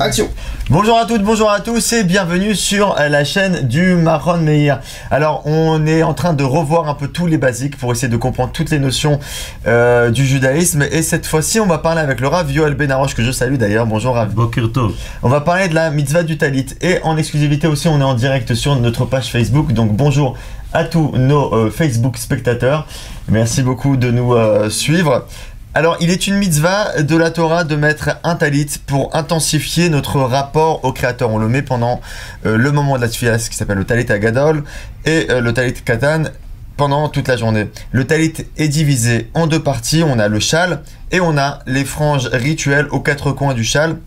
Action Bonjour à toutes, bonjour à tous et bienvenue sur la chaîne du Marron Meir. Alors on est en train de revoir un peu tous les basiques pour essayer de comprendre toutes les notions euh, du judaïsme et cette fois-ci on va parler avec le Rav Yoel Benaroche que je salue d'ailleurs. Bonjour Rav. Bokerto. On va parler de la mitzvah du talit et en exclusivité aussi on est en direct sur notre page Facebook donc bonjour à tous nos euh, Facebook spectateurs. Merci beaucoup de nous euh, suivre. Alors, il est une mitzvah de la Torah de mettre un talit pour intensifier notre rapport au Créateur. On le met pendant euh, le moment de la tefillah, ce qui s'appelle le talit agadol, et euh, le talit katan pendant toute la journée. Le talit est divisé en deux parties. On a le châle et on a les franges rituelles aux quatre coins du châle.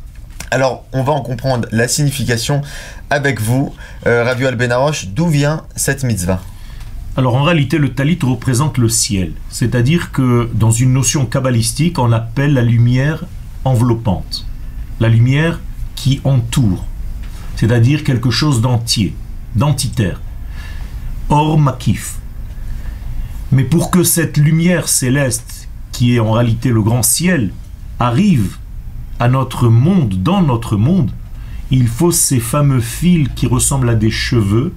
Alors, on va en comprendre la signification avec vous, euh, Ravi Benaroche. D'où vient cette mitzvah? Alors en réalité, le talit représente le ciel. C'est-à-dire que dans une notion kabbalistique, on appelle la lumière enveloppante. La lumière qui entoure. C'est-à-dire quelque chose d'entier, d'entitaire. Or makif. Mais pour que cette lumière céleste, qui est en réalité le grand ciel, arrive à notre monde, dans notre monde, il faut ces fameux fils qui ressemblent à des cheveux,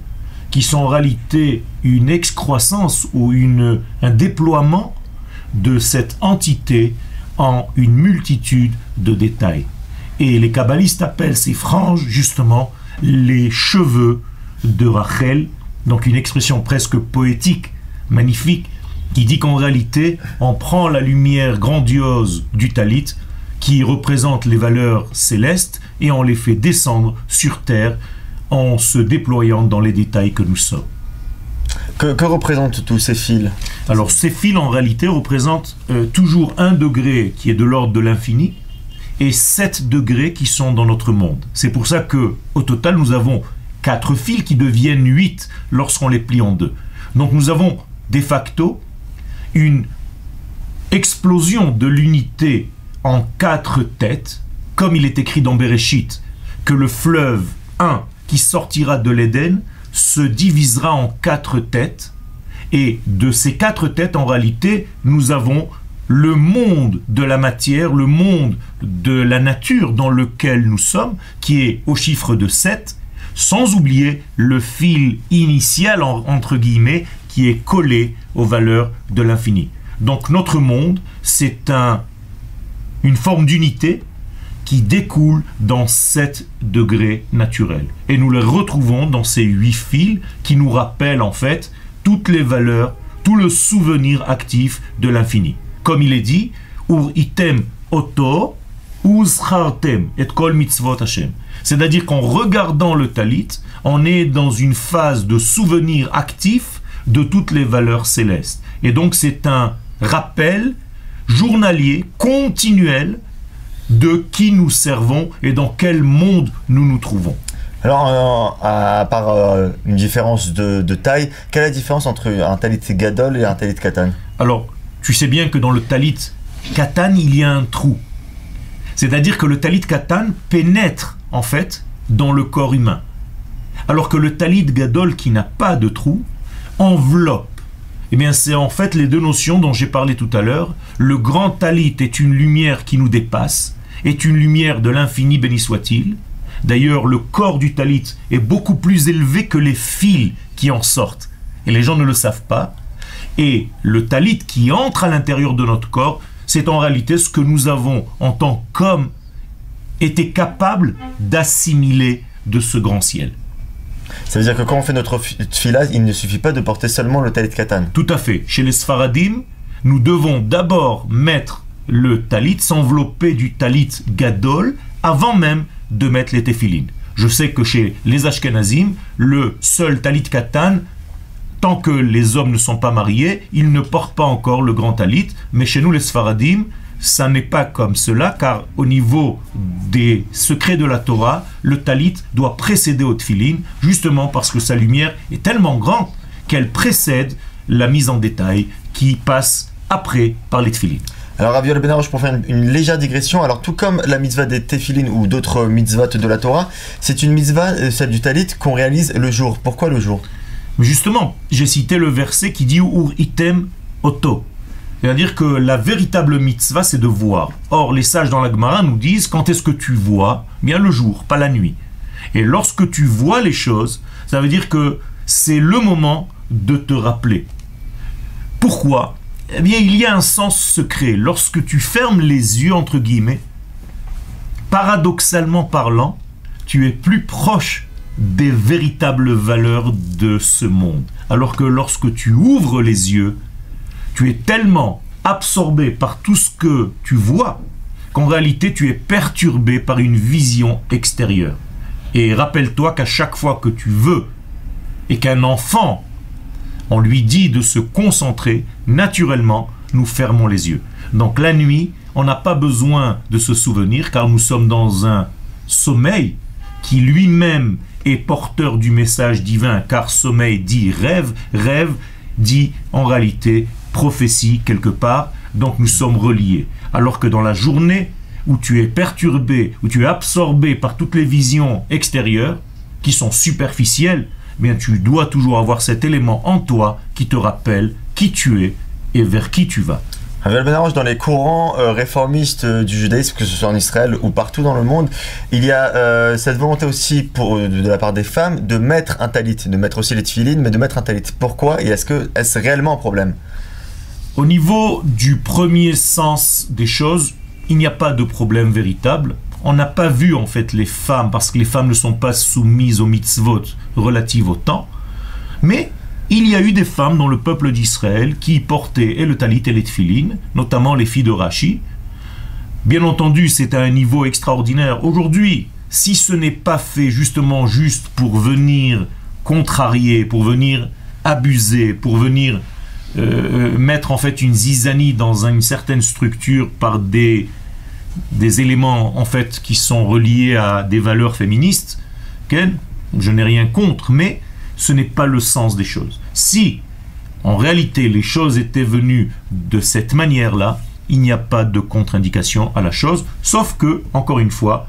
qui sont en réalité une excroissance ou un déploiement de cette entité en une multitude de détails. Et les kabbalistes appellent ces franges justement les cheveux de Rachel, donc une expression presque poétique, magnifique, qui dit qu'en réalité, on prend la lumière grandiose du talit, qui représente les valeurs célestes, et on les fait descendre sur terre en se déployant dans les détails que nous sommes. Que, représentent tous ces fils? Alors ces fils en réalité représentent euh, toujours un degré qui est de l'ordre de l'infini et sept degrés qui sont dans notre monde. C'est pour ça que au total nous avons quatre fils qui deviennent huit lorsqu'on les plie en deux. Donc nous avons de facto une explosion de l'unité en quatre têtes, comme il est écrit dans Bereshit, que le fleuve 1 qui sortira de l'Éden se divisera en quatre têtes. Et de ces quatre têtes, en réalité, nous avons le monde de la matière, le monde de la nature dans lequel nous sommes, qui est au chiffre de 7, sans oublier le fil initial, entre guillemets, qui est collé aux valeurs de l'infini. Donc notre monde, c'est un, une forme d'unité qui découlent dans sept degrés naturels. Et nous les retrouvons dans ces huit fils qui nous rappellent en fait toutes les valeurs, tout le souvenir actif de l'infini. Comme il est dit, Ur item oto, et kol mitzvot Hashem. C'est-à-dire qu'en regardant le talit, on est dans une phase de souvenir actif de toutes les valeurs célestes. Et donc c'est un rappel journalier, continuel, de qui nous servons et dans quel monde nous nous trouvons. Alors, euh, à part euh, une différence de, taille, quelle est la différence entre un talit gadol et un talit katan Alors, tu sais bien que dans le talit katan, il y a un trou. C'est-à-dire que le talit katan pénètre, en fait, dans le corps humain. Alors que le talit gadol, qui n'a pas de trou, enveloppe. Eh bien, c'est en fait les deux notions dont j'ai parlé tout à l'heure. Le grand talit est une lumière qui nous dépasse, est une lumière de l'infini, béni soit-il. D'ailleurs, le corps du talit est beaucoup plus élevé que les fils qui en sortent. Et les gens ne le savent pas. Et le talit qui entre à l'intérieur de notre corps, c'est en réalité ce que nous avons en tant qu'hommes été capables d'assimiler de ce grand ciel. Ça veut dire que quand on fait notre fila, il ne suffit pas de porter seulement le talit katan. Tout à fait. Chez les Sfaradim, nous devons d'abord mettre le talit, s'envelopper du talit gadol, avant même de mettre les téphilines. Je sais que chez les Ashkenazim, le seul talit katan, tant que les hommes ne sont pas mariés, ils ne portent pas encore le grand talit, mais chez nous les Sfaradim, ça n'est pas comme cela, car au niveau des secrets de la Torah, le talit doit précéder au tfilin, justement parce que sa lumière est tellement grande qu'elle précède la mise en détail qui passe après par les tfilin. Alors, Raviol Benaroche, pour faire une, légère digression, alors tout comme la mitzvah des tefilin ou d'autres mitzvahs de la Torah, c'est une mitzvah, euh, celle du talit, qu'on réalise le jour. Pourquoi le jour? Justement, j'ai cité le verset qui dit Ur item oto. C'est-à-dire que la véritable mitzvah, c'est de voir. Or, les sages dans la Gemara nous disent quand est-ce que tu vois? Bien le jour, pas la nuit. Et lorsque tu vois les choses, ça veut dire que c'est le moment de te rappeler. Pourquoi? Eh bien, il y a un sens secret. Lorsque tu fermes les yeux, entre guillemets, paradoxalement parlant, tu es plus proche des véritables valeurs de ce monde. Alors que lorsque tu ouvres les yeux, tu es tellement absorbé par tout ce que tu vois qu'en réalité tu es perturbé par une vision extérieure. Et rappelle-toi qu'à chaque fois que tu veux et qu'un enfant, on lui dit de se concentrer, naturellement, nous fermons les yeux. Donc la nuit, on n'a pas besoin de se souvenir car nous sommes dans un sommeil qui lui-même est porteur du message divin car sommeil dit rêve, rêve dit en réalité prophétie quelque part, donc nous sommes reliés. Alors que dans la journée où tu es perturbé, où tu es absorbé par toutes les visions extérieures, qui sont superficielles, bien tu dois toujours avoir cet élément en toi qui te rappelle qui tu es et vers qui tu vas. dans les courants euh, réformistes euh, du judaïsme, que ce soit en Israël ou partout dans le monde, il y a euh, cette volonté aussi pour, de la part des femmes de mettre un talit, de mettre aussi les tefilines, mais de mettre un talit. Pourquoi et est-ce que est-ce réellement un problème? Au niveau du premier sens des choses, il n'y a pas de problème véritable. On n'a pas vu en fait les femmes, parce que les femmes ne sont pas soumises aux mitzvot relatives au temps. Mais il y a eu des femmes dans le peuple d'Israël qui portaient et le talit et les tfilines, notamment les filles de Rachi. Bien entendu, c'est à un niveau extraordinaire. Aujourd'hui, si ce n'est pas fait justement juste pour venir contrarier, pour venir abuser, pour venir euh, euh, mettre en fait une zizanie dans une certaine structure par des, des éléments en fait qui sont reliés à des valeurs féministes, je n'ai rien contre, mais ce n'est pas le sens des choses. Si en réalité les choses étaient venues de cette manière-là, il n'y a pas de contre-indication à la chose, sauf que, encore une fois,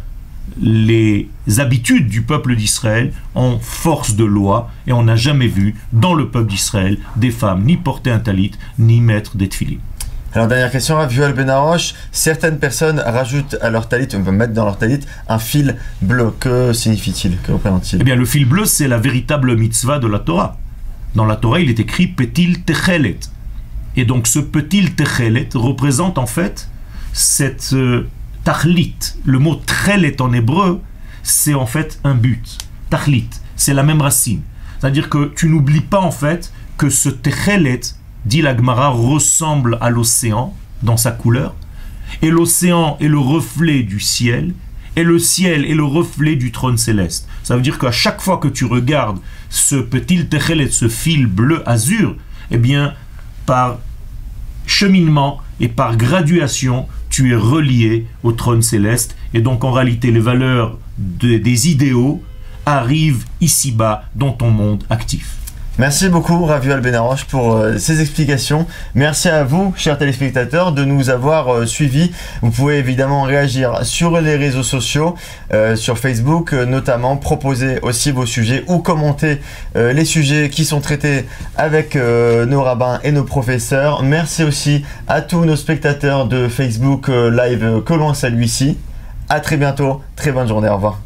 les habitudes du peuple d'Israël en force de loi et on n'a jamais vu dans le peuple d'Israël des femmes ni porter un talit ni mettre des tefilines. Alors dernière question, Vuel Benaroche, certaines personnes rajoutent à leur talit, on peut mettre dans leur talit un fil bleu. Que signifie-t-il? Que représente-t-il? Eh bien le fil bleu c'est la véritable mitzvah de la Torah. Dans la Torah il est écrit Petil Techelet. Et donc ce Petil Techelet représente en fait cette... Euh, Tachlit, le mot trelet en hébreu, c'est en fait un but. Tachlit, c'est la même racine. C'est-à-dire que tu n'oublies pas en fait que ce techelet, dit la Gemara, ressemble à l'océan dans sa couleur. Et l'océan est le reflet du ciel. Et le ciel est le reflet du trône céleste. Ça veut dire qu'à chaque fois que tu regardes ce petit techelet, ce fil bleu azur, eh bien, par cheminement et par graduation, tu es relié au trône céleste. Et donc en réalité, les valeurs des idéaux arrivent ici-bas dans ton monde actif. Merci beaucoup, Raviol Benaroche, pour euh, ces explications. Merci à vous, chers téléspectateurs, de nous avoir euh, suivis. Vous pouvez évidemment réagir sur les réseaux sociaux, euh, sur Facebook notamment, proposer aussi vos sujets ou commenter les sujets qui sont traités avec nos rabbins et nos professeurs. Merci aussi à tous nos spectateurs de Facebook Live que l'on salue ici. À très bientôt, très bonne journée, au revoir.